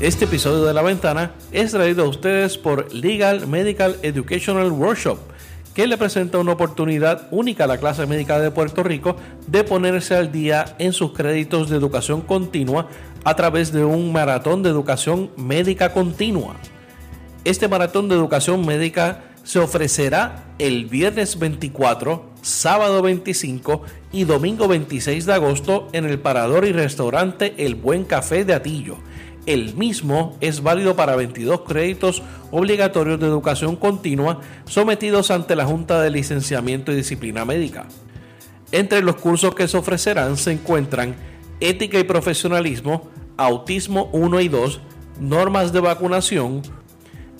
Este episodio de La Ventana es traído a ustedes por Legal Medical Educational Workshop, que le presenta una oportunidad única a la clase médica de Puerto Rico de ponerse al día en sus créditos de educación continua a través de un maratón de educación médica continua. Este maratón de educación médica se ofrecerá el viernes 24, sábado 25 y domingo 26 de agosto en el parador y restaurante El Buen Café de Atillo. El mismo es válido para 22 créditos obligatorios de educación continua sometidos ante la Junta de Licenciamiento y Disciplina Médica. Entre los cursos que se ofrecerán se encuentran Ética y Profesionalismo, Autismo 1 y 2, Normas de Vacunación,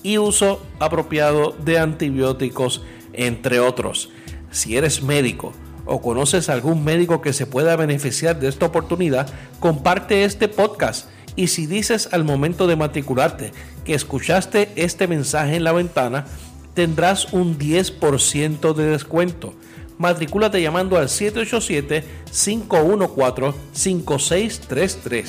y uso apropiado de antibióticos, entre otros. Si eres médico o conoces algún médico que se pueda beneficiar de esta oportunidad, comparte este podcast. Y si dices al momento de matricularte que escuchaste este mensaje en la ventana, tendrás un 10% de descuento. Matricúlate llamando al 787-514-5633.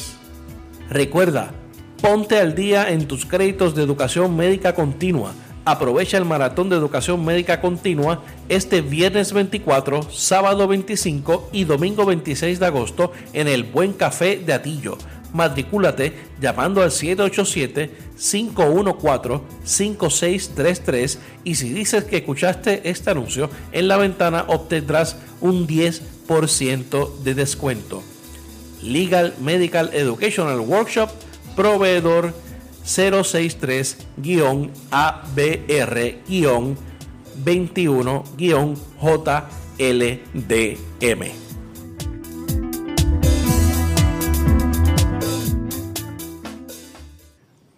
Recuerda, Ponte al día en tus créditos de educación médica continua. Aprovecha el maratón de educación médica continua este viernes 24, sábado 25 y domingo 26 de agosto en el Buen Café de Atillo. Matricúlate llamando al 787-514-5633 y si dices que escuchaste este anuncio en la ventana obtendrás un 10% de descuento. Legal Medical Educational Workshop proveedor 063-ABR-21-JLDM.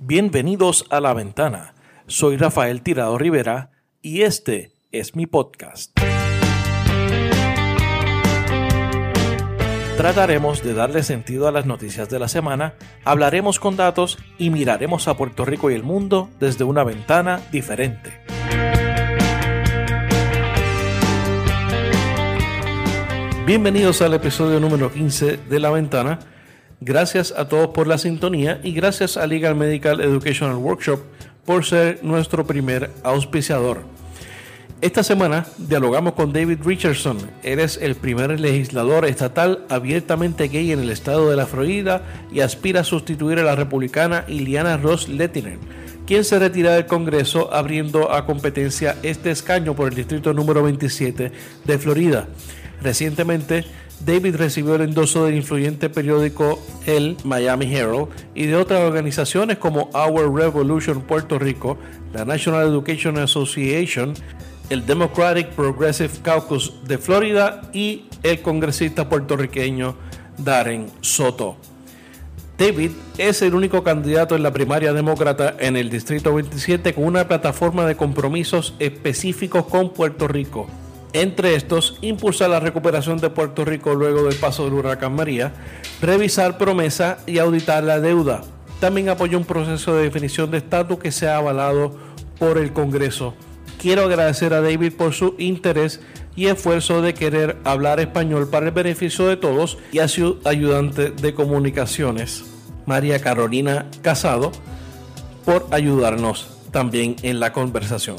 Bienvenidos a La Ventana. Soy Rafael Tirado Rivera y este es mi podcast. Trataremos de darle sentido a las noticias de la semana, hablaremos con datos y miraremos a Puerto Rico y el mundo desde una ventana diferente. Bienvenidos al episodio número 15 de La Ventana. Gracias a todos por la sintonía y gracias a Legal Medical Educational Workshop por ser nuestro primer auspiciador. Esta semana dialogamos con David Richardson. Eres el primer legislador estatal abiertamente gay en el estado de la Florida y aspira a sustituir a la republicana Iliana Ross Lettinen, quien se retira del Congreso abriendo a competencia este escaño por el distrito número 27 de Florida. Recientemente, David recibió el endoso del influyente periódico El Miami Herald y de otras organizaciones como Our Revolution Puerto Rico, la National Education Association, el Democratic Progressive Caucus de Florida y el congresista puertorriqueño Darren Soto. David es el único candidato en la primaria demócrata en el Distrito 27 con una plataforma de compromisos específicos con Puerto Rico. Entre estos, impulsar la recuperación de Puerto Rico luego del paso del huracán María, revisar promesa y auditar la deuda. También apoyó un proceso de definición de estatus que se ha avalado por el Congreso quiero agradecer a David por su interés y esfuerzo de querer hablar español para el beneficio de todos y a su ayudante de comunicaciones, María Carolina Casado, por ayudarnos también en la conversación.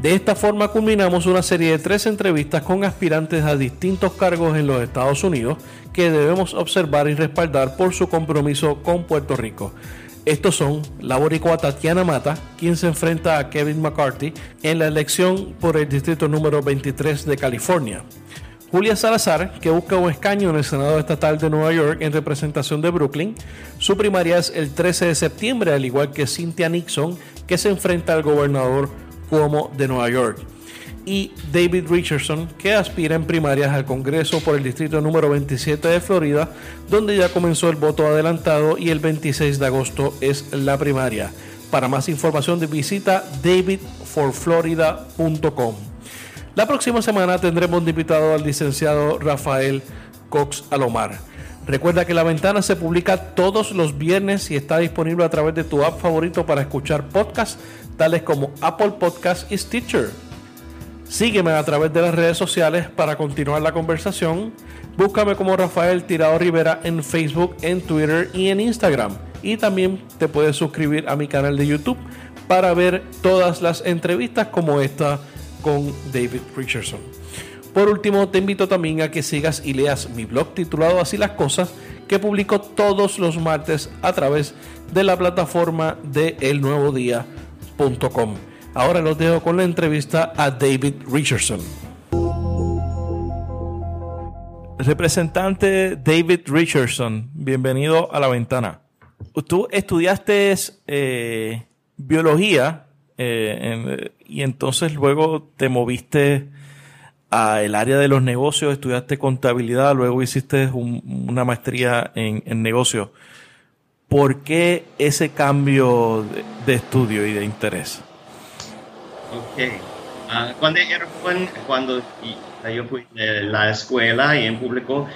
De esta forma culminamos una serie de tres entrevistas con aspirantes a distintos cargos en los Estados Unidos que debemos observar y respaldar por su compromiso con Puerto Rico. Estos son la boricua Tatiana Mata, quien se enfrenta a Kevin McCarthy en la elección por el distrito número 23 de California. Julia Salazar, que busca un escaño en el Senado Estatal de Nueva York en representación de Brooklyn. Su primaria es el 13 de septiembre, al igual que Cynthia Nixon, que se enfrenta al gobernador Cuomo de Nueva York y David Richardson, que aspira en primarias al Congreso por el distrito número 27 de Florida, donde ya comenzó el voto adelantado y el 26 de agosto es la primaria. Para más información visita davidforflorida.com. La próxima semana tendremos invitado al licenciado Rafael Cox Alomar. Recuerda que La Ventana se publica todos los viernes y está disponible a través de tu app favorito para escuchar podcasts tales como Apple Podcasts y Stitcher. Sígueme a través de las redes sociales para continuar la conversación. Búscame como Rafael Tirado Rivera en Facebook, en Twitter y en Instagram. y también te puedes suscribir a mi canal de YouTube para ver todas las entrevistas como esta con David Richardson. Por último, te invito también a que sigas y leas mi blog titulado Así las cosas, que publico todos los martes a través de la plataforma de Ahora los dejo con la entrevista a David Richardson. Representante David Richardson, bienvenido a la ventana. Tú estudiaste eh, biología eh, y entonces luego te moviste al área de los negocios, estudiaste contabilidad, luego hiciste una maestría en, en negocios. ¿Por qué ese cambio de, estudio y de interés? Ok. Ah, cuando era cuando yo fui a la escuela y en público,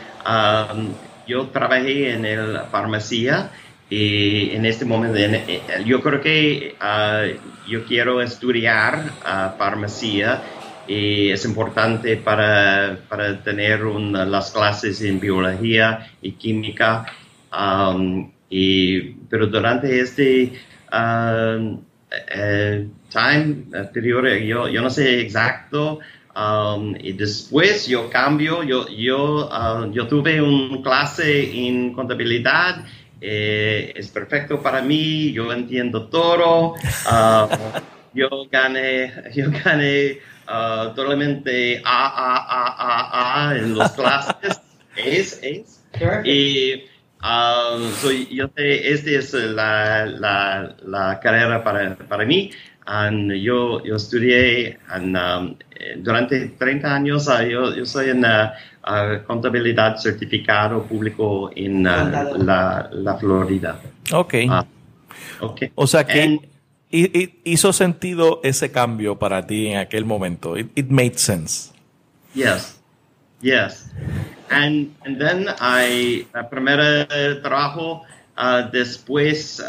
yo trabajé en la farmacia y en este momento eh, yo creo que ah, yo quiero estudiar uh, farmacia y es importante para, para tener las clases en biología y química. Y, pero durante este uh, time anterior, yo, yo no sé exacto, Um, y después yo cambio, yo, yo, uh, yo tuve una clase en contabilidad, eh, es perfecto para mí, yo entiendo todo, uh, yo gané, yo gané uh, totalmente A, A, A, A, A en las clases, es, es. Y um, yo sé, esta es la, la, la carrera para, para mí. And yo, yo estudié um, durante 30 años, uh, yo, yo, soy en uh, uh, contabilidad certificado público en la, la, Florida. Ok. okay. O sea que hizo sentido ese cambio para ti en aquel momento. It, it made sense. Yes. Yes. And, and then I, el primer trabajo después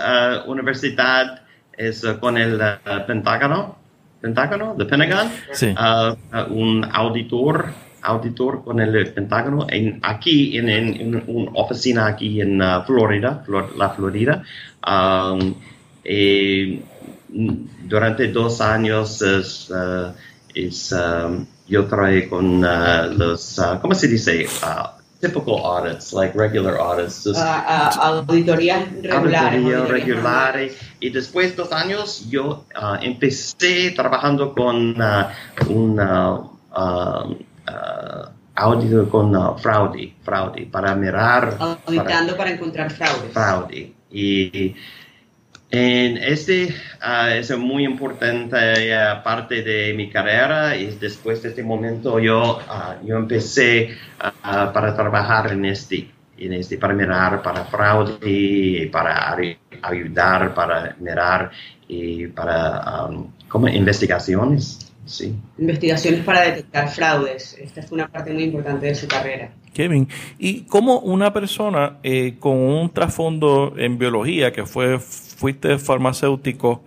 universidad es uh, con el uh, Pentágono, Pentágono, the Pentagon, sí. Uh, un auditor, auditor con el Pentágono en, aquí en, en, una oficina aquí en Florida, la Florida. Um, durante dos años es, es um, yo trabajé con los, ¿cómo se dice? typical audits, like regular audits. Just, uh, uh, auditorías regulares. Auditoría regulares. Y después de dos años yo uh, empecé trabajando con un auditor con fraude, fraude, para mirar. Auditando para, para encontrar fraude. Fraude. Y en este uh, es muy importante uh, parte de mi carrera y después de este momento yo, uh, yo empecé para trabajar en este, en este, para mirar, para fraude, para ayudar, para mirar y para um, como investigaciones. Sí. Investigaciones para detectar fraudes. Esta fue una parte muy importante de su carrera. Kevin, ¿y cómo una persona eh, con un trasfondo en biología, que fue fuiste farmacéutico,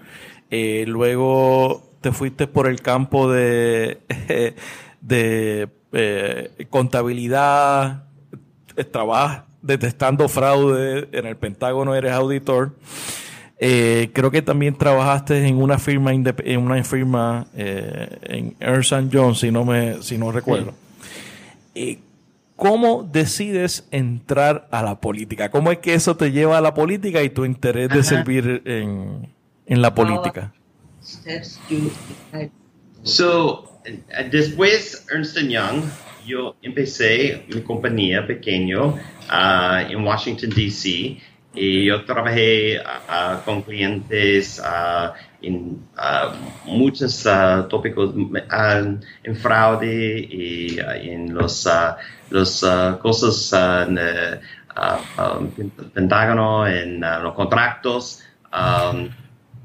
eh, luego te fuiste por el campo de, de eh, contabilidad, trabajas detestando fraude, en el Pentágono eres auditor. Eh, creo que también trabajaste en una firma en una firma en Ernst Jones, si no me si no recuerdo. ¿Cómo decides entrar a la política? ¿Cómo es que eso te lleva a la política y tu interés de servir en, en la política? So, después Ernst Young, yo empecé mi compañía pequeño uh, en Washington, D.C. Y yo trabajé uh, con clientes uh, en muchos tópicos en fraude y en los uh, cosas uh, en el uh, um, Pentágono, en los contratos. Um,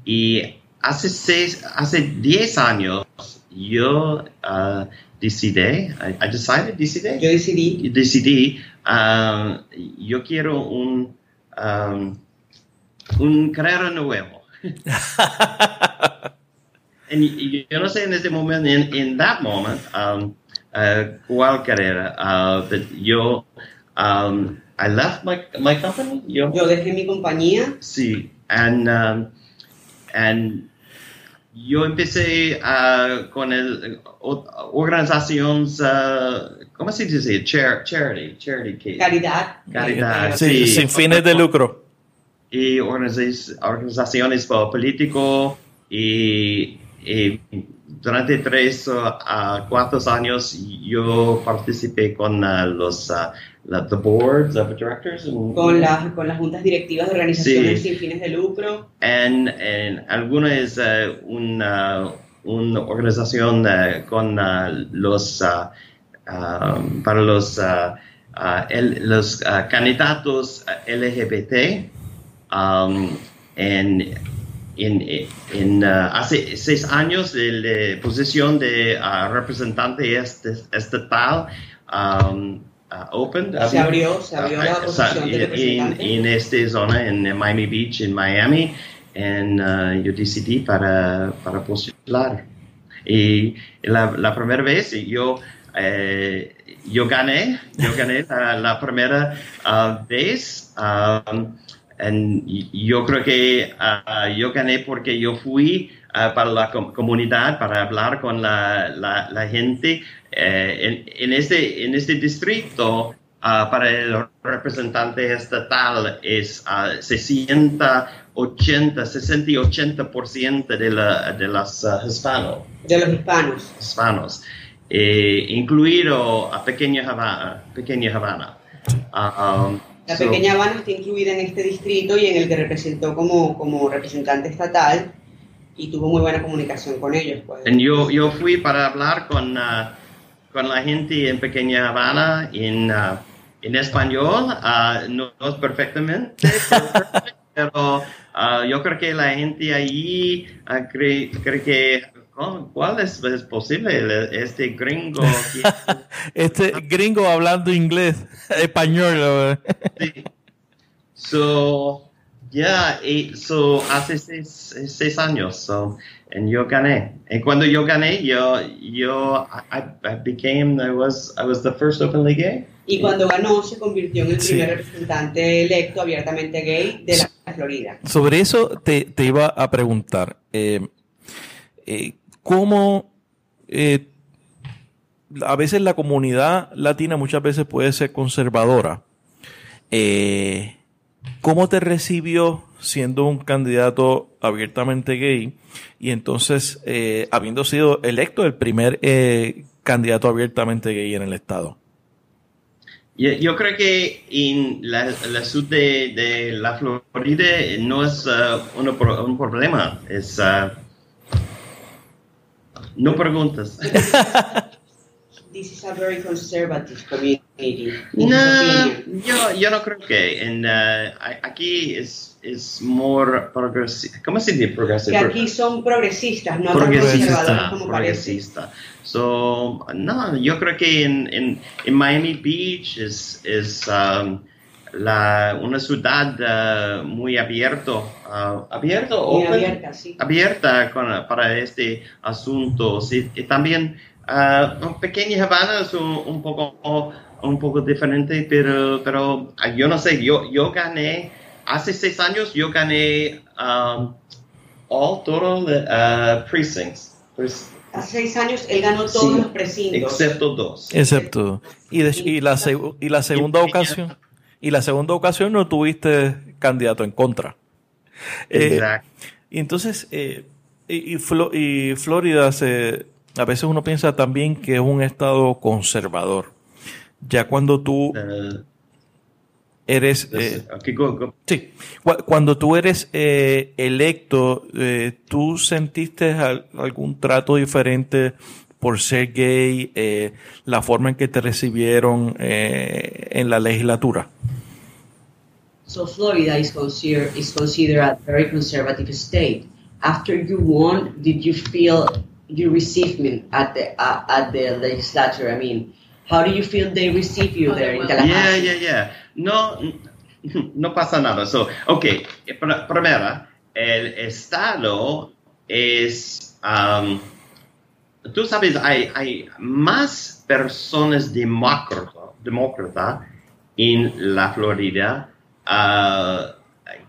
y hace, seis, hace 10 años yo decidí, I, decided, decidí, yo decidí, decidí yo quiero un, um, un carrera nuevo. y, yo no sé en este momento, en in that moment, um, uh, cuál carrera. Uh, yo um, I left my, my company. Yo, Yo dejé mi compañía sí, and, um, and yo empecé uh, con el o- organizaciones, uh, ¿cómo se dice? Char- charity, charity, que- caridad. Caridad, Sí, Sí. sin fines de lucro. Y organiza- organizaciones uh, político y, y durante tres uh, a cuatro años yo participé con uh, los uh, la- the boards of directors Con, las con las juntas directivas de organizaciones Sí. sin fines de lucro. and, and alguna es uh, una, una organización uh, con uh, los uh, um, para los uh, uh, el- los uh, candidatos uh, LGBT um, en, en, en, uh, hace seis años la posición de uh, representante est- estatal um, uh, opened Se abrió, se abrió la Uh, posición de en, representante. en esta zona, en Miami Beach, en Miami, en, uh, yo decidí para, para postular. Y la, la primera vez yo, eh, yo gané, yo gané la, la primera uh, vez. um, y- yo creo que uh, yo gané porque yo fui uh, para la com- comunidad, para hablar con la, la, la gente. Eh, en, en, este, en este distrito, uh, para el representante estatal es uh, 60, 80, 60 y 80% de, la, de los hispanos De los hispanos. hispanos, eh, incluido a Pequeña Havana. Pequeña Havana. Um, La pequeña Habana está incluida en este distrito y en el que representó como, como representante estatal y tuvo muy buena comunicación con ellos. Pues. and yo, yo fui para hablar con, ah, con la gente en Pequeña Havana en, ah, en español, ah, no, no perfectamente, pero yo creo que la gente ah, cree, cree que. ¿Cuál es, es posible? Este gringo Este gringo hablando inglés, español. Sí. So, yeah, y- so hace seis, seis años, so, and yo gané. Y cuando yo gané, yo, yo, I, I became, I was, I was the first openly gay. Y cuando ganó se convirtió en el Sí. primer representante electo abiertamente gay de la Florida. Sobre eso te, te iba a preguntar. eh, eh, ¿Cómo eh, a veces la comunidad latina muchas veces puede ser conservadora? Eh, ¿Cómo te recibió siendo un candidato abiertamente gay y entonces eh, habiendo sido electo el primer candidato abiertamente gay en el estado? Yo, creo que en la, la de, la Florida no es uh, un problema, es, uh, no preguntas. This is a very conservative community. No, yo, yo no creo que en, uh, aquí es, es more progresivo. ¿Cómo se dice progresivo? Que aquí son progresistas, no progresista, como progresista. So, no, yo creo que en, en, en Miami Beach es, es um, la, una ciudad uh, muy abierto, uh, abierto, open, abierta, sí. abierta con- para este asunto. Sí, y también uh, Pequeña Habana es un, un poco un poco diferente, pero, pero ah, yo no sé, yo, yo gané, hace seis años yo gané um, all total uh, precincts, Pues, Hace seis años él ganó todos Sí, los precintos. excepto dos. Excepto. Y, de- y la, y la segunda ocasión. Y la segunda ocasión no tuviste candidato en contra. Eh, Exacto. y entonces, eh, y, y Flo- y Florida, se, a veces uno piensa también que es un estado conservador. Ya cuando tú Uh, eres... eh, go, go. sí, cu- cuando tú eres eh, electo, ¿tú sentiste al- algún trato diferente por ser gay, la forma en que te recibieron eh, en la legislatura? So Florida is considered is considered a very conservative state. After you won, did you feel you receivement at the uh, at the legislature? I mean, how do you feel they receive you there in Tallahassee? yeah, yeah. yeah. No, no pasa nada. So, ok, pr- primera, el Estado es, um, tú sabes, hay, hay más personas demócratas demócrata en la Florida uh,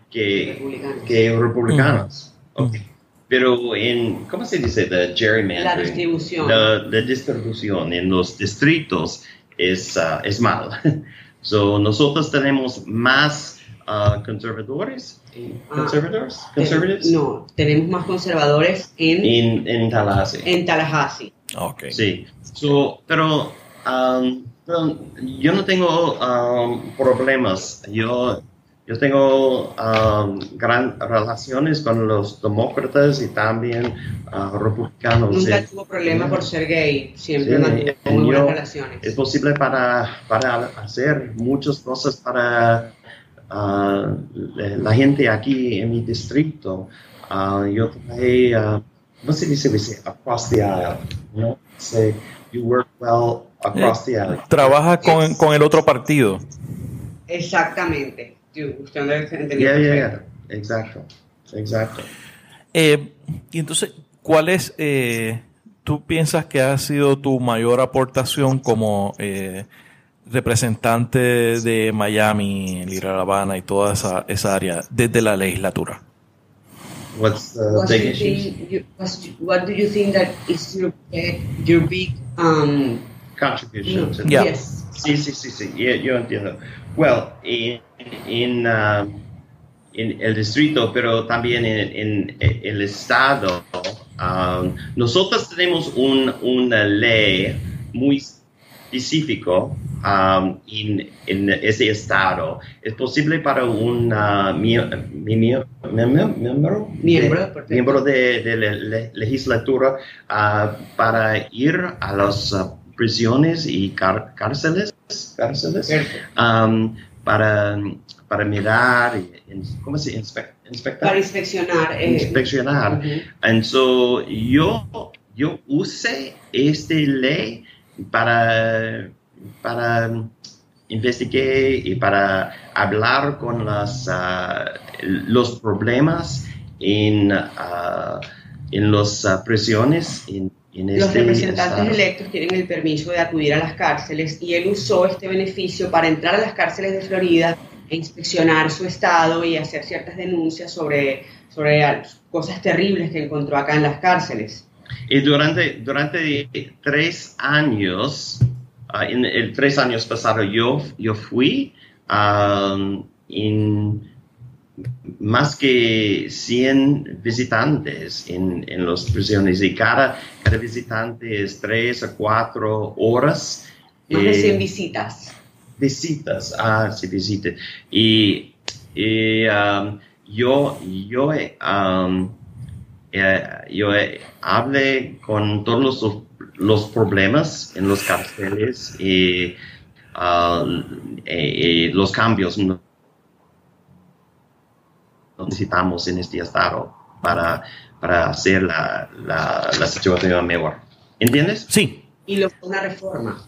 que, que republicanos. Okay. Pero en, ¿cómo se dice? The gerrymandering. La distribución. La, distribución en los distritos es, uh, es mal. so, nosotros tenemos más uh, conservadores. Ah, ¿Conservadores? ¿Conservatives? No, tenemos más conservadores en, en, en Tallahassee. En Tallahassee. Okay. Sí. So, pero, um, pero yo no tengo um, problemas. Yo yo tengo um, gran relaciones con los demócratas y también uh, republicanos. Nunca tuvo problema por ser gay, siempre sí, muy buenas relaciones. Es posible para, para hacer muchas cosas para uh, la gente aquí en mi distrito. Uh, yo trabajé, ¿cómo se dice? Across the aisle, ¿no? Say, you work well across the aisle. Trabaja con, con el otro partido. Exactamente. Usted no yeah, yeah, yeah. Exacto, exacto. Eh, y entonces, ¿cuál es, eh, tú piensas que ha sido tu mayor aportación como eh, representante de Miami, Lira La Habana y toda esa, esa área desde la legislatura? What's the what big issue? You, what do you think that is your, your big um, contribution? No, yeah. Yes. Sí, sí, sí, sí, yo entiendo. Well, in, in, uh, en el distrito, pero también en, en el estado, um, nosotros tenemos un, una ley muy específico um, en, en, ese estado. ¿Es posible para un uh, miembro, miembro, miembro de, de la legislatura uh, para ir a las uh, prisiones y cárceles? cárceles um, para, para mirar, ¿cómo se inspectar? Para inspeccionar. Eh, inspeccionar. Uh so, yo, yo usé esta ley para, para investigar y para hablar con las, uh, los problemas en, uh, en las uh, prisiones, en los este representantes electos tienen el permiso de acudir a las cárceles y él usó este beneficio para entrar a las cárceles de Florida e inspeccionar su estado y hacer ciertas denuncias sobre, sobre cosas terribles que encontró acá en las cárceles. Y durante, durante tres años, uh, en el tres años pasados, yo, yo fui um, en más que 100 visitantes en, en las prisiones y cada, cada visitante es 3 a 4 horas. Más de 100 eh, visitas. Visitas, ah, sí, visitas. Y, y um, yo, yo, um, eh, yo hablé con todos los, los, problemas en los cárceles y, uh, y los cambios necesitamos en este estado para, para hacer la, la, la situación mejor. ¿Entiendes? Sí. Y logró una reforma.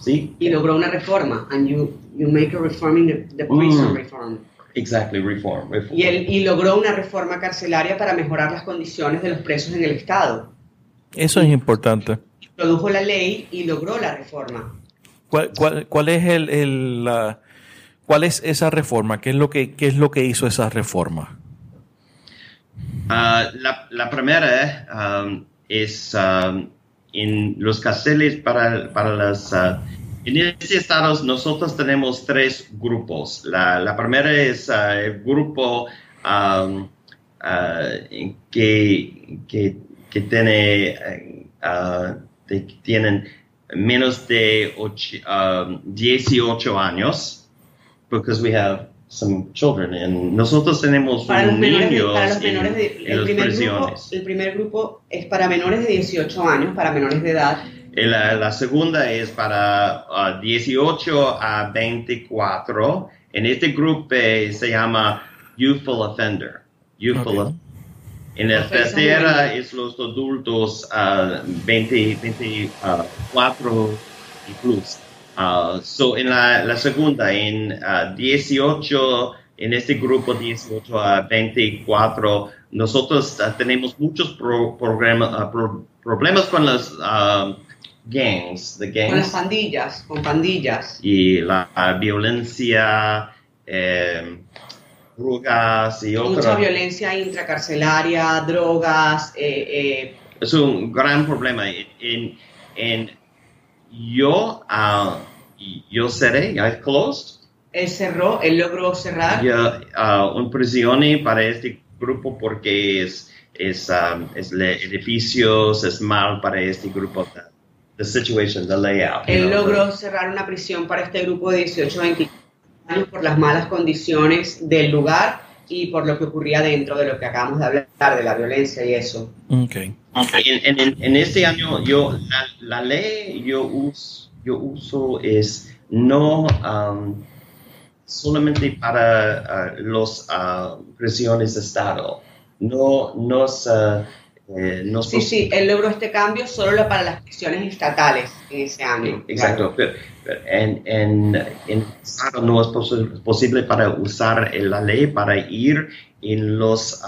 Sí. Y logró una reforma. And you, you make a reform in the, prison mm. reform. Exactly, reform. Y, él, y logró una reforma carcelaria para mejorar las condiciones de los presos en el Estado. Eso es importante. Produjo la ley y logró la reforma. ¿Cuál, cuál, cuál es el, el la, ¿Cuál es esa reforma? ¿Qué es lo que, qué es lo que hizo esa reforma? Ah, la, la, primera um, es um, en los carceles para, para las... Uh, en estos estados nosotros tenemos tres grupos. La, la primera es uh, el grupo um, uh, que, que, que, tiene, tienen menos de 18 años because we have some children and nosotros tenemos para los niños menores, para los menores de, en, el, primer grupo, el primer grupo es para menores de 18 años, para menores de edad. La, la segunda es para uh, 18 a 24. En este grupo eh, se llama Youthful Offender. Youthful okay. En la tercera es los adultos uh, 20, 24 y plus. Uh, so en la, la, segunda, en uh, 18, en este grupo 18 a 24, nosotros uh, tenemos muchos pro, programa, uh, pro, problemas con las, uh, gangs, the gangs. Con las pandillas, con pandillas. Y la, violencia, eh, drogas y Mucha otras. violencia intracarcelaria, drogas, eh, eh, Es un gran problema. En, en- yo, ah, yo seré, ya closed. él cerró, él logró cerrar. Ya, ah, un prisión para este grupo porque es, es, um, es le- edificios, es mal para este grupo. The, the situation, the layout. you Él know, logró cerrar una prisión para este grupo de 18 a 20 años por las malas condiciones del lugar y por lo que ocurría dentro de lo que acabamos de hablar, de la violencia y eso. Ok. En, en- en- en este año, yo, la, la ley yo uso, yo uso es no um, solamente para ah, los ah, prisiones de Estado. No, nos, ah, eh, nos Sí, sí, él logró este cambio solo para las prisiones estatales en ese año. Exacto. Pero, pero en, en, en Estado no es posi- posible para usar la ley para ir en los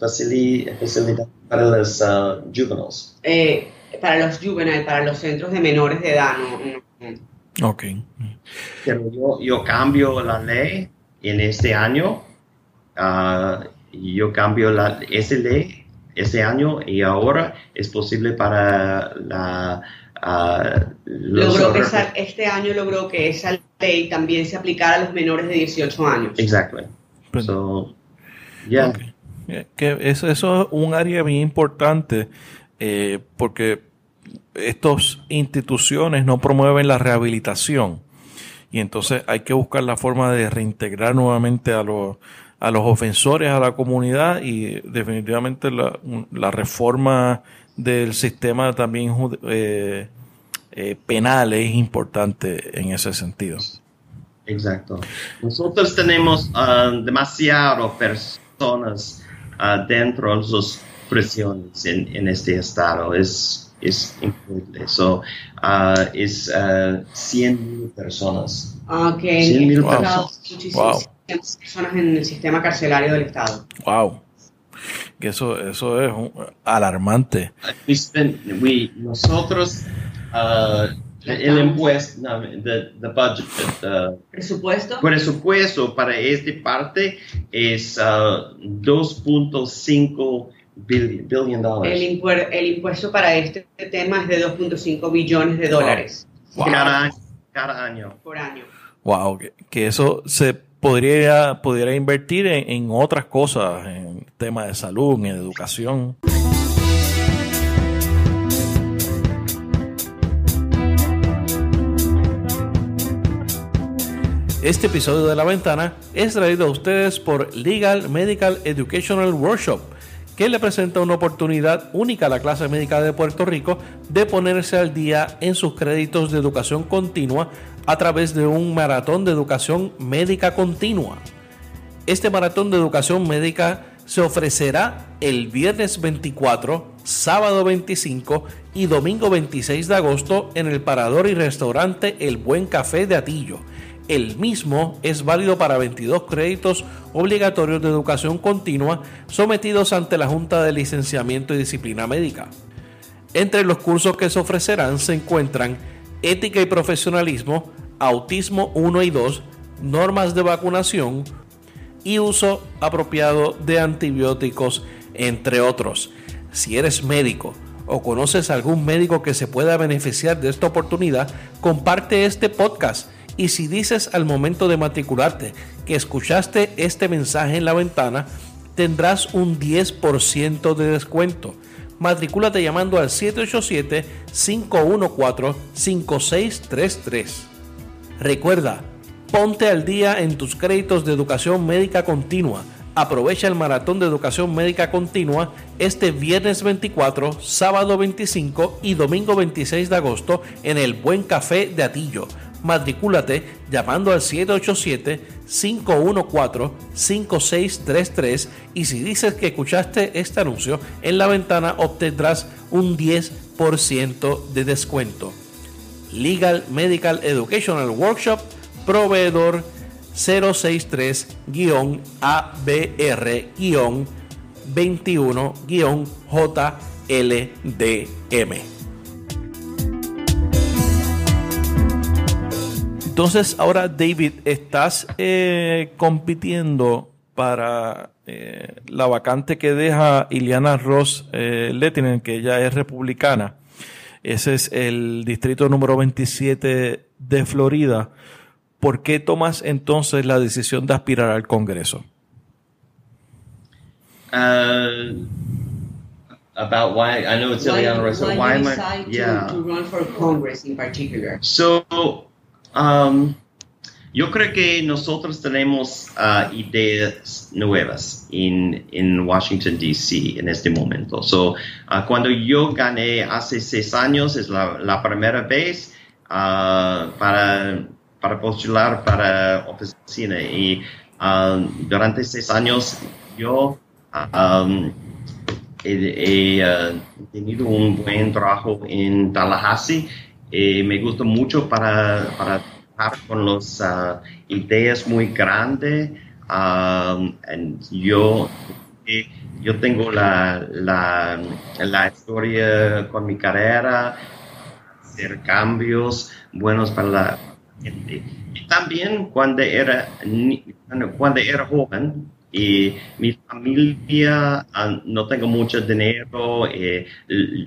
facili- facilidades para los ah, juveniles. Eh, para los juveniles, para los centros de menores de edad, no. Ok. Pero yo, yo cambio la ley en este año. ah, yo cambio la, esa ley este año y ahora es posible para la... ah, los Logró que esa- este año logró que esa ley también se aplicara a los menores de 18 años. Exactly. Pues- So, yeah. Ok. Eh, Que eso, eso es un área bien importante eh, porque estas instituciones no promueven la rehabilitación y entonces hay que buscar la forma de reintegrar nuevamente a los a los ofensores a la comunidad y definitivamente la, reforma del sistema también eh, eh, penal es importante en ese sentido. Exacto. Nosotros tenemos ah, demasiadas personas ah, dentro de las prisiones en, en este estado. Es, es increíble. So, ah, es ah, 100 personas. Ok, Cien mil en este personas. muchísimas personas en el sistema carcelario del Estado. Wow. Que eso, eso es un- alarmante. We spend, we, nosotros, ah, el impuesto, no, the, the budget, the ¿Presupuesto? presupuesto para esta parte es ah, 2.5 billion, billion El, impuer- el impuesto para este tema es de 2.5 billones de dólares Wow. Cada, año- cada año. por año. Wow, que, que eso se podría, pudiera invertir en, en otras cosas, en temas de salud, en educación. Este episodio de La Ventana es traído a ustedes por Legal Medical Educational Workshop, que le presenta una oportunidad única a la clase médica de Puerto Rico de ponerse al día en sus créditos de educación continua a través de un maratón de educación médica continua. Este maratón de educación médica se ofrecerá el viernes 24, sábado 25 y domingo 26 de agosto en el parador y restaurante El Buen Café de Atillo. El mismo es válido para 22 créditos obligatorios de educación continua sometidos ante la Junta de Licenciamiento y Disciplina Médica. Entre los cursos que se ofrecerán se encuentran Ética y Profesionalismo, Autismo 1 y 2, Normas de Vacunación y Uso apropiado de antibióticos, entre otros. Si eres médico o conoces algún médico que se pueda beneficiar de esta oportunidad, comparte este podcast. Y si dices al momento de matricularte que escuchaste este mensaje en la ventana, tendrás un 10% de descuento. Matricúlate llamando al 787-514-5633. Recuerda, ponte al día en tus créditos de educación médica continua. Aprovecha el maratón de educación médica continua este viernes 24, sábado 25 y domingo 26 de agosto en el Buen Café de Atillo. Matricúlate llamando al 787-514-5633 y si dices que escuchaste este anuncio en la ventana obtendrás un 10% de descuento. Legal Medical Educational Workshop, proveedor 063-ABR-21-JLDM. Entonces, ahora, David, estás eh, compitiendo para eh, la vacante que deja Iliana Ross eh, que ella es republicana. Ese es el distrito número 27 de Florida. ¿Por qué tomas entonces la decisión de aspirar al Congreso? Uh, about why I know it's Iliana Ross. Why, why you am I? decide to, Yeah. to run for Congress in particular? So, um, yo creo que nosotros tenemos uh, ideas nuevas en, en Washington, D.C. en este momento. So, uh, cuando yo gané hace seis años, es la, primera vez uh, para, para postular para oficina. Y uh, durante seis años yo um, he, he, uh, tenido un buen trabajo en Tallahassee. Eh, me gusta mucho para, para con las uh, ideas muy grandes. Um, and yo, eh, yo tengo la, la, la historia con mi carrera, hacer cambios buenos para la gente. Y también cuando era, cuando era joven, y mi familia ah, no tengo mucho dinero eh,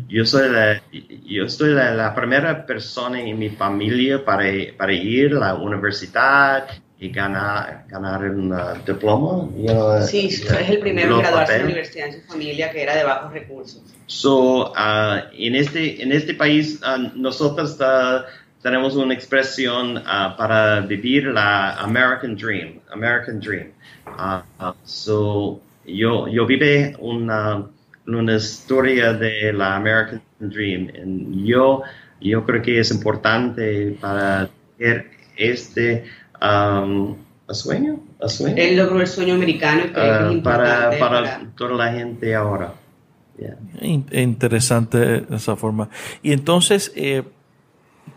yo soy la, yo soy la, la primera persona en mi familia para, para ir a la universidad y ganar ganar un ah, diploma you know, Sí, es el primero en graduarse de la universidad en su familia que era de bajos recursos. So, ah, en, este, en este país, nosotros tenemos una expresión para vivir la American Dream. American Dream. Ah, ah, so, yo, yo vive una, una historia de la American Dream. And yo, yo creo que es importante para tener este um, sueño. ¿A sueño? Él logró el sueño americano y que Ah, es para, importante para toda la gente ahora. Yeah. In- Interesante esa forma. Y entonces, eh,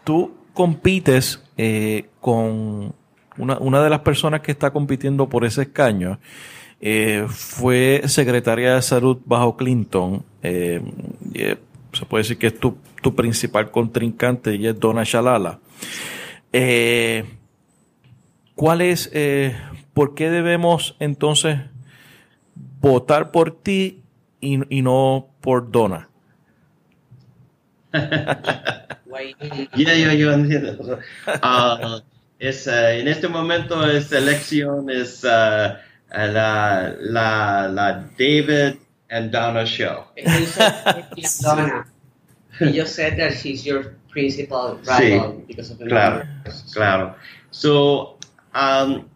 tú compites eh, con una, una de las personas que está compitiendo por ese escaño. eh, fue secretaria de salud bajo Clinton. eh, eh, se puede decir que es tu, tu principal contrincante y es Donna Shalala. ¿Cuál es, por qué debemos entonces votar por ti y, y no por Donna? Guay. Ya, yo, yo entiendo. Es, eh, en este momento esta elección es ah, la, la, la David and Donna show. Donna. And you said that she's your principal rival because of the Claro, numbers. claro. So, um,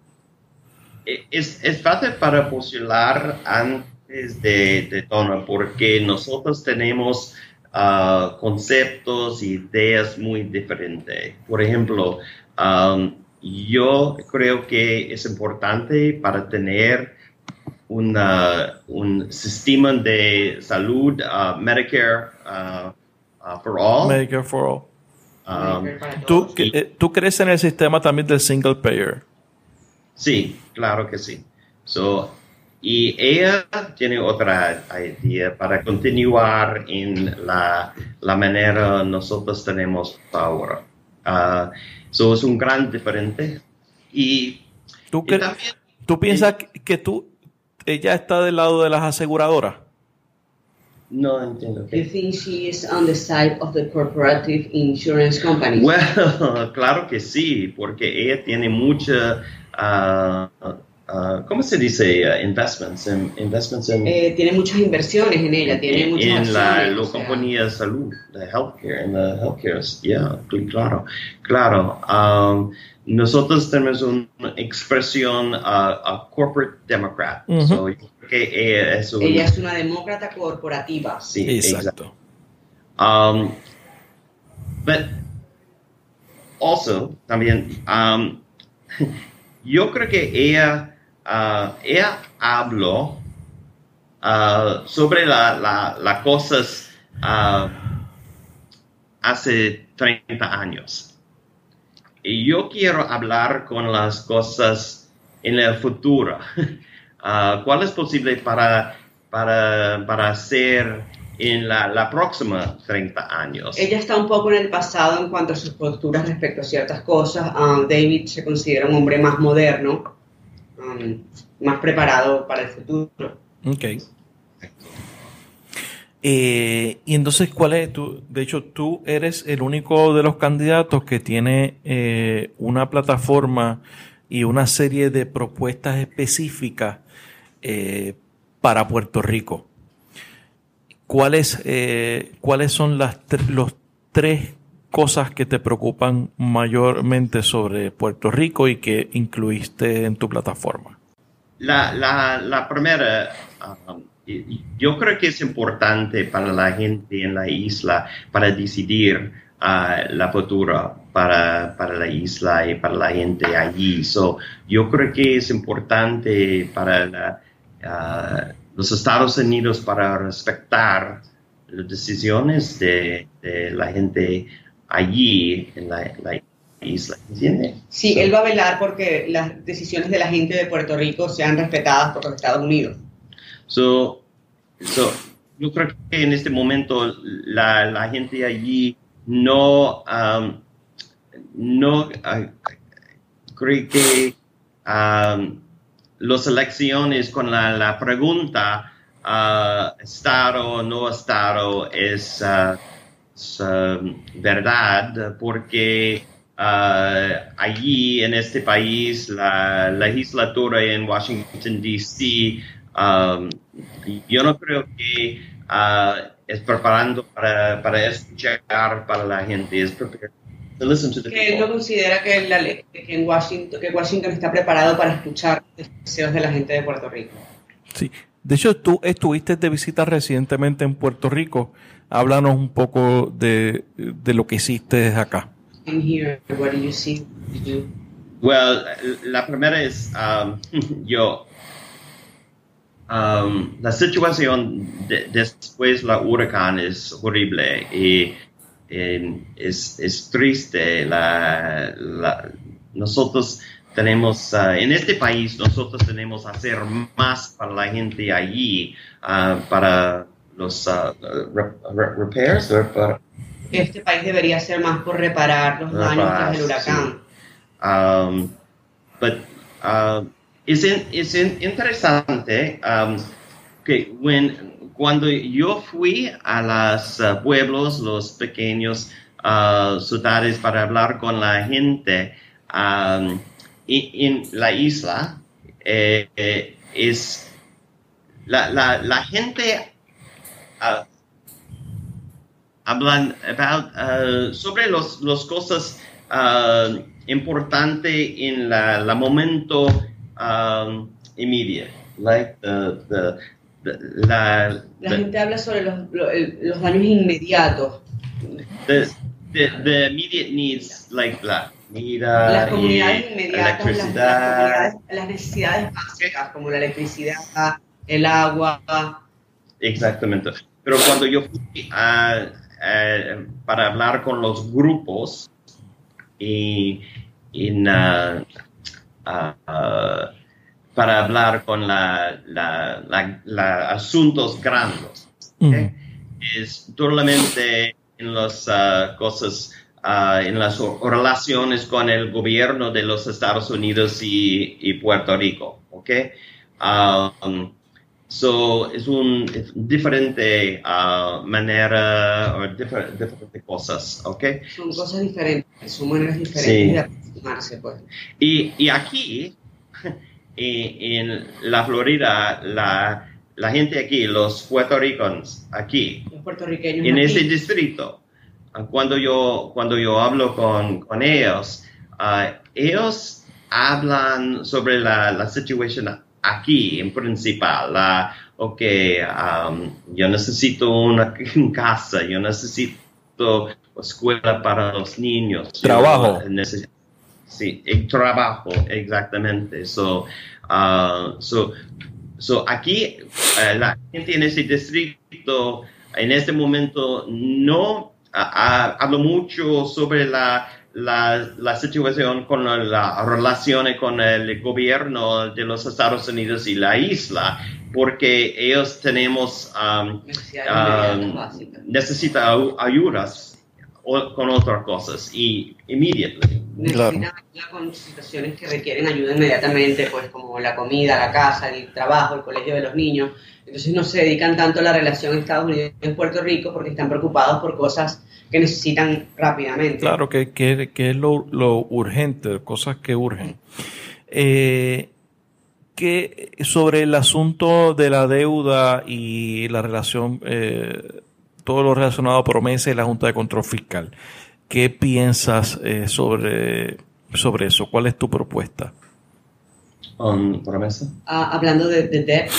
es, es fácil para postular antes de, de Donna porque nosotros tenemos ah, conceptos, ideas muy diferentes. Por ejemplo, um, yo creo que es importante para tener una, un sistema de salud, ah, Medicare ah, ah, for all. Medicare for All. Um, Para ¿Tú, todos. que- eh, ¿Tú crees en el sistema también del single payer? Sí, claro que sí. So, y ella tiene otra idea para continuar en la, la manera nosotros tenemos ahora. Ah, so es un gran diferente. Y, ¿Tú, y cre- también, ¿tú piensas que- que tú, ella está del lado de las aseguradoras? no entiendo. You qué. think she is on the side of the corporative insurance companies? Well, claro que sí, porque ella tiene mucha, ah, ah, ¿cómo se dice? Ah, investments, in- investments in, Eh, tiene muchas inversiones en ella, tiene muchas en la, la o sea, compañía de salud, de healthcare, en la healthcare, yeah, cl- claro, claro. Um, nosotros tenemos una expresión a a corporate democrat, Ujú. so, yo creo que ella es un, Ella es una demócrata corporativa. sí, Exacto. Um, but also, también, um, yo creo que ella, uh, ella habló uh, sobre las la, la cosas uh, hace 30 años. Y yo quiero hablar con las cosas en el futuro. ¿Cuál es posible para, para, para hacer en la, la próxima 30 años. Ella está un poco en el pasado en cuanto a sus posturas respecto a ciertas cosas. David se considera un hombre más moderno, um, más preparado para el futuro. Ok. Eh, y entonces, ¿cuál es tu? De hecho, tú eres el único de los candidatos que tiene eh, una plataforma y una serie de propuestas específicas eh, para Puerto Rico. ¿Cuáles, ¿Cuáles son las los tres cosas que te preocupan mayormente sobre Puerto Rico y que incluiste en tu plataforma? La, la, la primera, um, yo creo que es importante para la gente en la isla para decidir uh, la futura para, para, la isla y para la gente allí. So, yo creo que es importante para uh, los Estados Unidos para respetar las decisiones de, de la gente allí en la, la isla. ¿Entiende? Sí, él va a velar porque las decisiones de la gente de Puerto Rico sean respetadas por los Estados Unidos. So, so, yo creo que en este momento la, la gente allí no, um, no uh, creo que um, las elecciones con la, la pregunta uh, estar o no estar es, uh, es uh, verdad porque uh, allí en este país la legislatura en Washington DC um, yo no creo que uh, es preparando para, para escuchar para la gente es preparando que él no considera que, la, que, en Washington, que Washington está preparado para escuchar los deseos de la gente de Puerto Rico. Sí, de hecho tú estuviste de visita recientemente en Puerto Rico. Háblanos un poco de, de lo que hiciste acá. Well, la primera es um, yo. Um, la situación de, después la huracán es horrible y es, es, triste. La, la, nosotros tenemos, uh, en este país, nosotros tenemos que hacer más para la gente allí, uh, para los uh, repairs. Este país debería hacer más por reparar los daños tras el huracán. Sí. Um, but, uh, es, es interesante um, que when cuando yo fui a los uh, pueblos, los pequeños uh, ciudades para hablar con la gente um, en, la isla, eh, eh, es la, la, la gente uh, hablan about, uh, sobre los, los cosas uh, importantes en la, la momento um, inmediato, like the, the la, la gente habla sobre los, los daños inmediatos. The, immediate needs, like la comida, las comunidades inmediatas, las, las, necesidades básicas como la electricidad, el agua. Exactamente. Pero cuando yo fui a, a, para hablar con los grupos y en uh, uh, para hablar con la, la, la, asuntos grandes. ¿okay? Es totalmente en las uh, cosas, uh, en las relaciones con el gobierno de los Estados Unidos y, y Puerto Rico. ¿okay? Um, so, es un es diferente uh, manera o difer diferentes cosas, ¿ok? Son cosas diferentes, son maneras diferentes sí. de aproximarse, pues. Y, y aquí en la Florida, la, la gente aquí, los puertorriqueños aquí, los puertorriqueños en aquí. ese distrito, cuando yo, cuando yo hablo con, con ellos, uh, ellos hablan sobre la, la situación aquí en principal, la, ok, um, yo necesito una, una casa, yo necesito escuela para los niños. Trabajo. Necesito, Sí, el trabajo, exactamente. So, uh, so, so aquí uh, la gente en ese distrito en este momento no uh, habla mucho sobre la, la, la situación con la, la relación con el gobierno de los Estados Unidos y la isla. porque ellos tenemos um, básicas. necesita ayudas o- con otras cosas y immediately. Necesitan ayuda con situaciones que requieren ayuda inmediatamente, pues como la comida, la casa, el trabajo, el colegio de los niños. Entonces no se dedican tanto a la relación Estados Unidos-Puerto Rico porque están preocupados por cosas que necesitan rápidamente. Claro, que, que- que es lo, lo urgente, cosas que urgen. Eh, que sobre el asunto de la deuda y la relación, eh, todo lo relacionado a promesa y la Junta de Control Fiscal, ¿qué piensas eh, sobre, sobre eso? ¿Cuál es tu propuesta? Um, promesa. Ah, hablando de, de debt,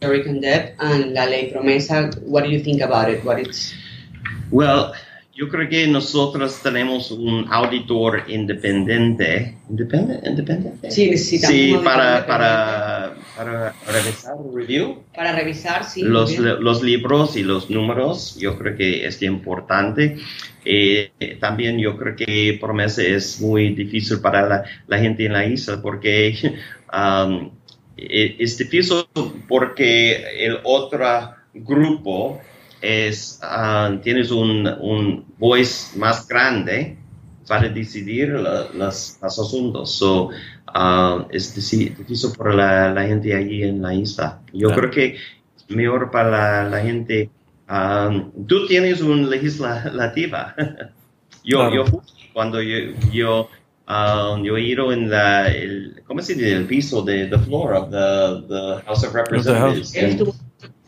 American debt, and la ley promesa, what do you think about it? What it's Well, yo creo que nosotros tenemos un auditor independiente. ¿Independiente? ¿Independiente? Sí, necesitamos Sí, un para, para, para revisar review. para revisar, sí. los, los libros y los números, yo creo que es importante. Eh, también yo creo que promesa es muy difícil para la, la gente en la isla porque um, e- es difícil porque el otro grupo es, ah, tienes un, un voice más grande para decidir la- las, los asuntos. So, ah, es difícil para la, la gente allí en la isla. Yo Claro. creo que es mejor para la, la gente. ah, tú tienes una legislativa. yo, Claro. yo cuando yo, yo, ah, yo he ido en la, el, ¿cómo se dice? El piso de the floor of the, the House of Representatives. En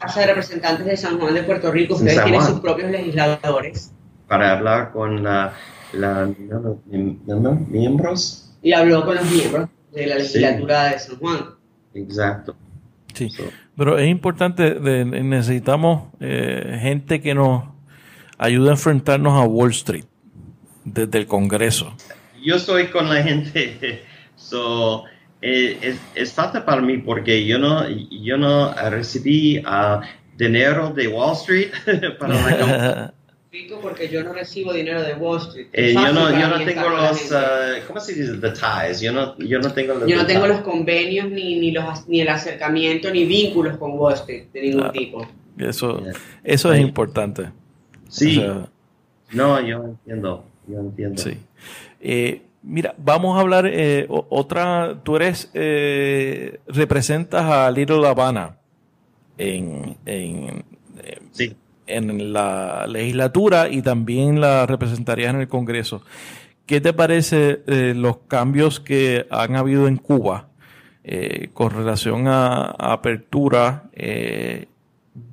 Casa de Representantes de San Juan de Puerto Rico. Ustedes tienen sus propios legisladores. para hablar con la, la, miembros. Y habló con los miembros de la Sí. legislatura de San Juan. Exacto. Sí. So, Pero es importante, de- necesitamos eh, gente que nos ayude a enfrentarnos a Wall Street desde el Congreso. yo estoy con la gente. So, eh, es, es falta para mí porque yo no, yo no recibí ah, dinero de Wall Street para la porque yo no recibo dinero de Wall Street. Eh, yo no, yo no tengo los, ah, ¿cómo se dice? The ties. Yo no, yo no tengo los Yo no tengo ties. los convenios ni, ni, los, ni el acercamiento ni vínculos con Wall Street de ningún Claro. tipo. Eso, Yeah. eso es Sí. importante. Sí, O sea, no, yo entiendo. Yo entiendo. Sí. Eh, mira, vamos a hablar eh, otra. Tú eres eh, representas a Little Habana en, en, Sí. en la legislatura y también la representarías en el Congreso. ¿Qué te parece eh, los cambios que han habido en Cuba eh, con relación a, a apertura eh,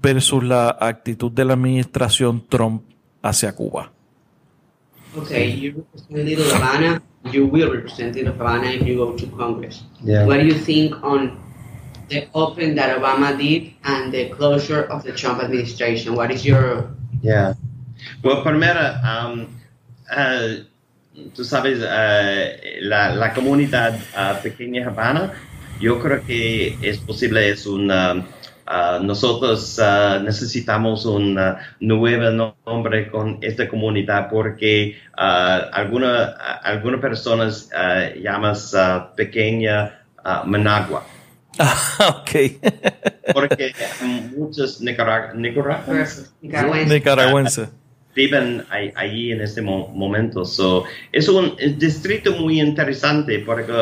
versus la actitud de la administración Trump hacia Cuba? Okay, you represent Little Havana. You will represent Little Havana if you go to Congress. Yeah. What do you think on the open that Obama did and the closure of the Trump administration? What is your Yeah. Well, primero, um, uh, tú sabes, uh, la, la comunidad uh, pequeña Habana, yo creo que es posible, es una, uh, nosotros uh, necesitamos un uh, nuevo nombre con esta comunidad porque uh, algunas alguna personas uh, llamas uh, pequeña uh, Managua. Ah, ok. Porque muchos nicarag nicaragüenses Nicaragüense? Nicaragüense. viven ahí- allí en este mo- momento. So, es un distrito muy interesante porque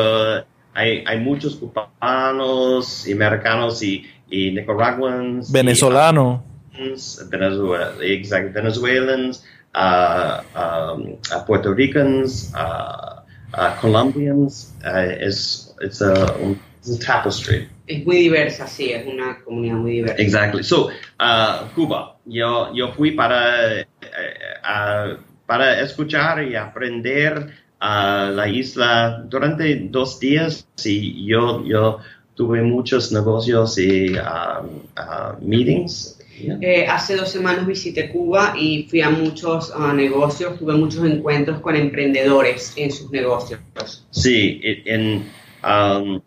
hay, hay muchos cubanos, y americanos y, y nicaragüenses. y Venezolano. africanos, Venezuela, exact, Venezuelans, uh, um, uh, Puerto Ricans, uh, uh, Colombians. Uh, es it's a, un, it's a tapestry. Es muy diversa, sí, es una comunidad muy diversa. Exactly. So, uh, Cuba, yo, yo fui para, para escuchar y aprender a la isla durante dos días y yo, yo tuve muchos negocios y um, uh, meetings. Yeah. Eh, hace dos semanas visité Cuba y fui a muchos ah, negocios, tuve muchos encuentros con emprendedores en sus negocios. Sí, en, um,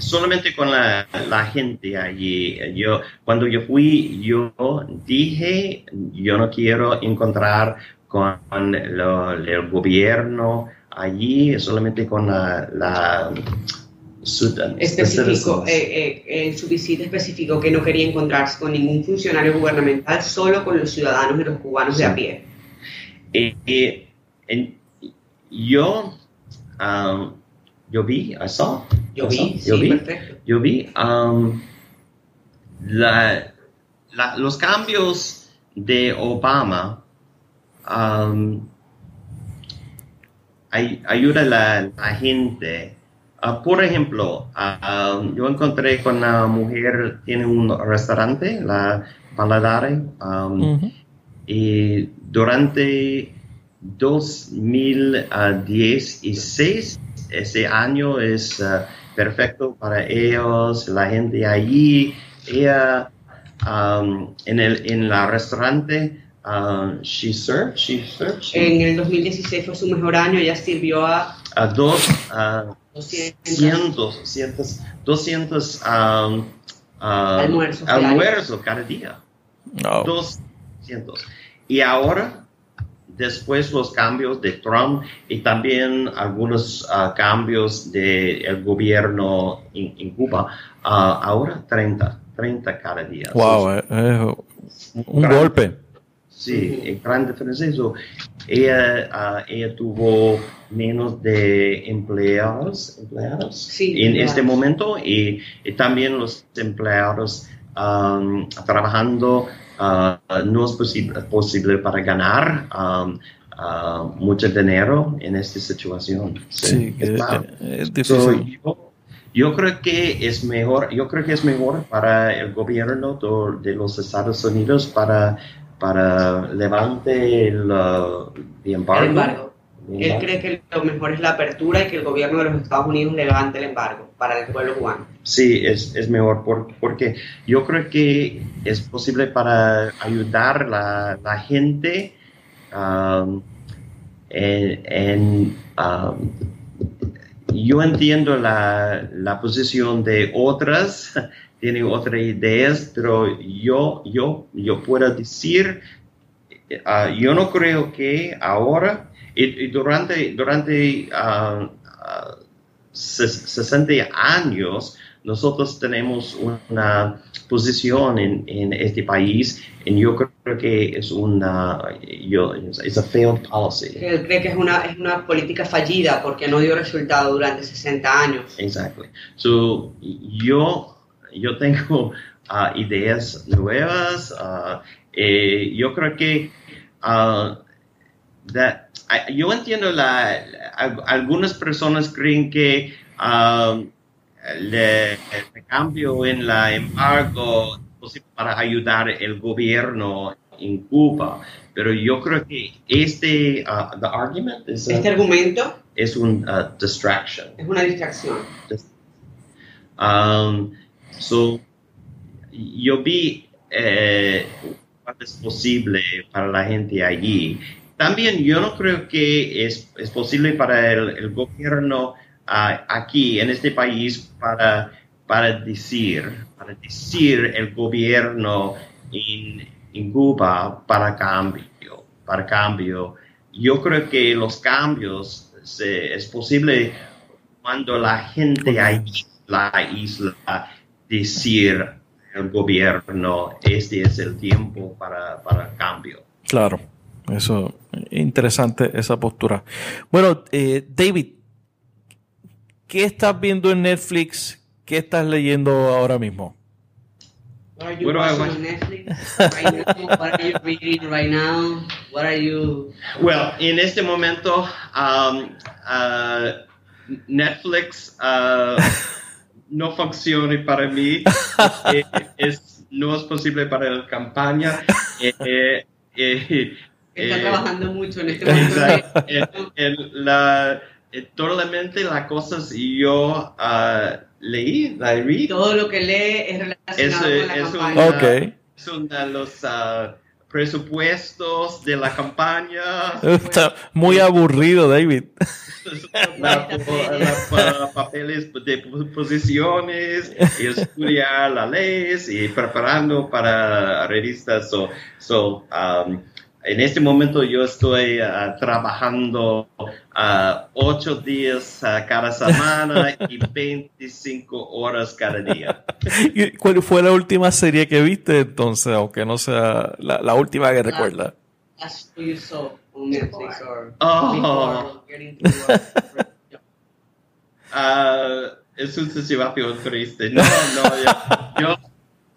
solamente con la, la gente allí. Yo, cuando yo fui, yo dije, yo no quiero encontrar con lo- el gobierno allí, solamente con la, la, específico, eh, eh, en su visita específico que no quería encontrarse con ningún funcionario gubernamental, solo con los ciudadanos y los cubanos de a pie. yo, um, yo vi, I saw, yo vi, yo vi, perfecto. Yo vi um, la, los cambios de Obama um, ayuda a la, la gente Ah, por ejemplo, ah, yo encontré con una mujer, tiene un restaurante, la Paladare, y durante 2016, ese año es perfecto para ellos, la gente allí, ella en el en la restaurante, she served, she served, En el 2016 fue su mejor año, ella sirvió a... A dos... 200, 200, almuerzos, cada día. 200. Y ahora, después los cambios de Trump y también algunos ah, cambios del gobierno en, Cuba, ah, ahora 30, 30 cada día. Wow, eh, un golpe. Sí, en gran diferencia. ella, ah, ella tuvo menos de empleados, empleados en este momento y, también los empleados trabajando ah, no es posible, para ganar uh, mucho dinero en esta situación. Sí, eh, yo, creo que es mejor, yo creo que es mejor para el gobierno de los Estados Unidos para para levante el, embargo. Él cree que lo mejor es la apertura y que el gobierno de los Estados Unidos levante el embargo para el pueblo cubano. Sí, es, es mejor porque yo creo que es posible para ayudar la, la gente um, en, um, yo entiendo la, la, posición de otras tiene otras ideas, pero yo, yo, yo puedo decir, ah, yo no creo que ahora, y, durante, durante 60 ah, ah, años, nosotros tenemos una posición en, en, este país y yo creo que es una yo, es a failed policy. Él cree que es una, es una política fallida porque no dio resultado durante 60 años. Exactly. So, yo yo tengo ah, ideas nuevas. Ah, eh, yo creo que uh, yo entiendo la, algunas personas creen que el cambio en la embargo para ayudar el gobierno en Cuba, pero yo creo que este argument este argumento es una distracción. Es una distracción. Um, So, yo vi eh, es posible para la gente allí. También yo no creo que es, es posible para el, gobierno ah, aquí, en este país, para, para decir, para decir el gobierno en, en Cuba para cambio, para cambio. Yo creo que los cambios se, es posible cuando la gente allí, la isla, decir el gobierno, este es el tiempo para, para cambio. Claro, eso, interesante esa postura. Bueno, eh, David, ¿qué estás viendo en Netflix? ¿Qué estás leyendo ahora mismo? What are you watching on Netflix right now? What are you reading right now? What are you? Well, en este momento, um, uh, Netflix uh, no funcione para mí, eh, es, no es posible para la campaña. Eh, eh, Está trabajando mucho en este momento. la, totalmente las cosas yo uh, leí, leí. Todo lo que lee es relacionado con la campaña. okay. Son los uh, presupuestos de la campaña. Está muy aburrido, David. papeles de posiciones y estudiar las leyes y preparando para revistas. So, so um, en este momento yo estoy uh, trabajando uh, ocho días uh, cada semana y 25 horas cada día. ¿Y ¿Cuál fue la última serie que viste entonces, aunque no sea la, la última que or Oh. before getting to work. Es una situación triste. No, no, yo, yo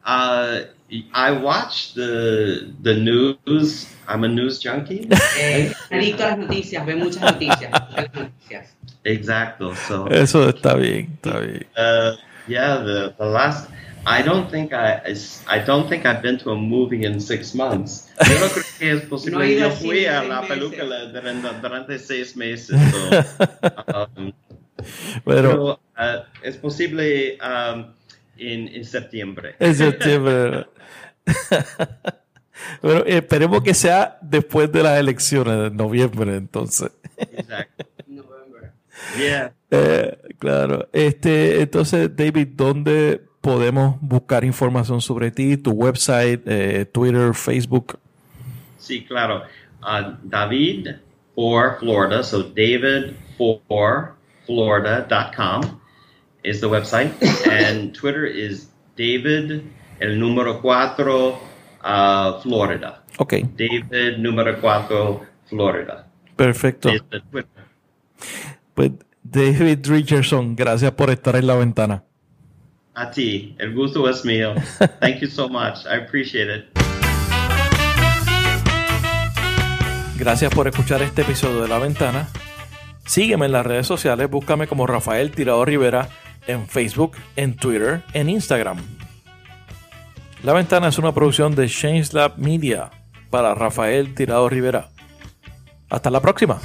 uh, I watch the, the news. I'm a news junkie. Eh, adicto a las noticias, ve muchas noticias. muchas noticias. Exacto. So, Eso está bien, está bien. uh, yeah, the, the last. I don't think I, I don't think I've been to a movie in six months. Yo no creo que es No he posible. ido Yo al fui cine a en la seis película durante, durante seis meses. so, um, Pero pero uh, es posible um, en, en septiembre. en septiembre. Pero esperemos que sea después de las elecciones de noviembre, entonces. Exacto. November. Yeah. Eh, claro. Este, entonces, David, ¿dónde podemos buscar información sobre ti? Tu website, eh, Twitter, Facebook. Sí, claro. Uh, David for Florida, so David for Florida.com is the website. and Twitter is David, el número cuatro, uh, Florida. Ok, David, número cuatro, Florida. perfecto. Twitter. Pues, David Richardson, gracias por estar en la ventana. A ti, el gusto es mío. Thank you so much. I appreciate it. Gracias por escuchar este episodio de La Ventana. Sígueme en las redes sociales, búscame como Rafael Tirado Rivera en Facebook, en Twitter, en Instagram. La Ventana es una producción de Change Lab Media para Rafael Tirado Rivera. Hasta la próxima.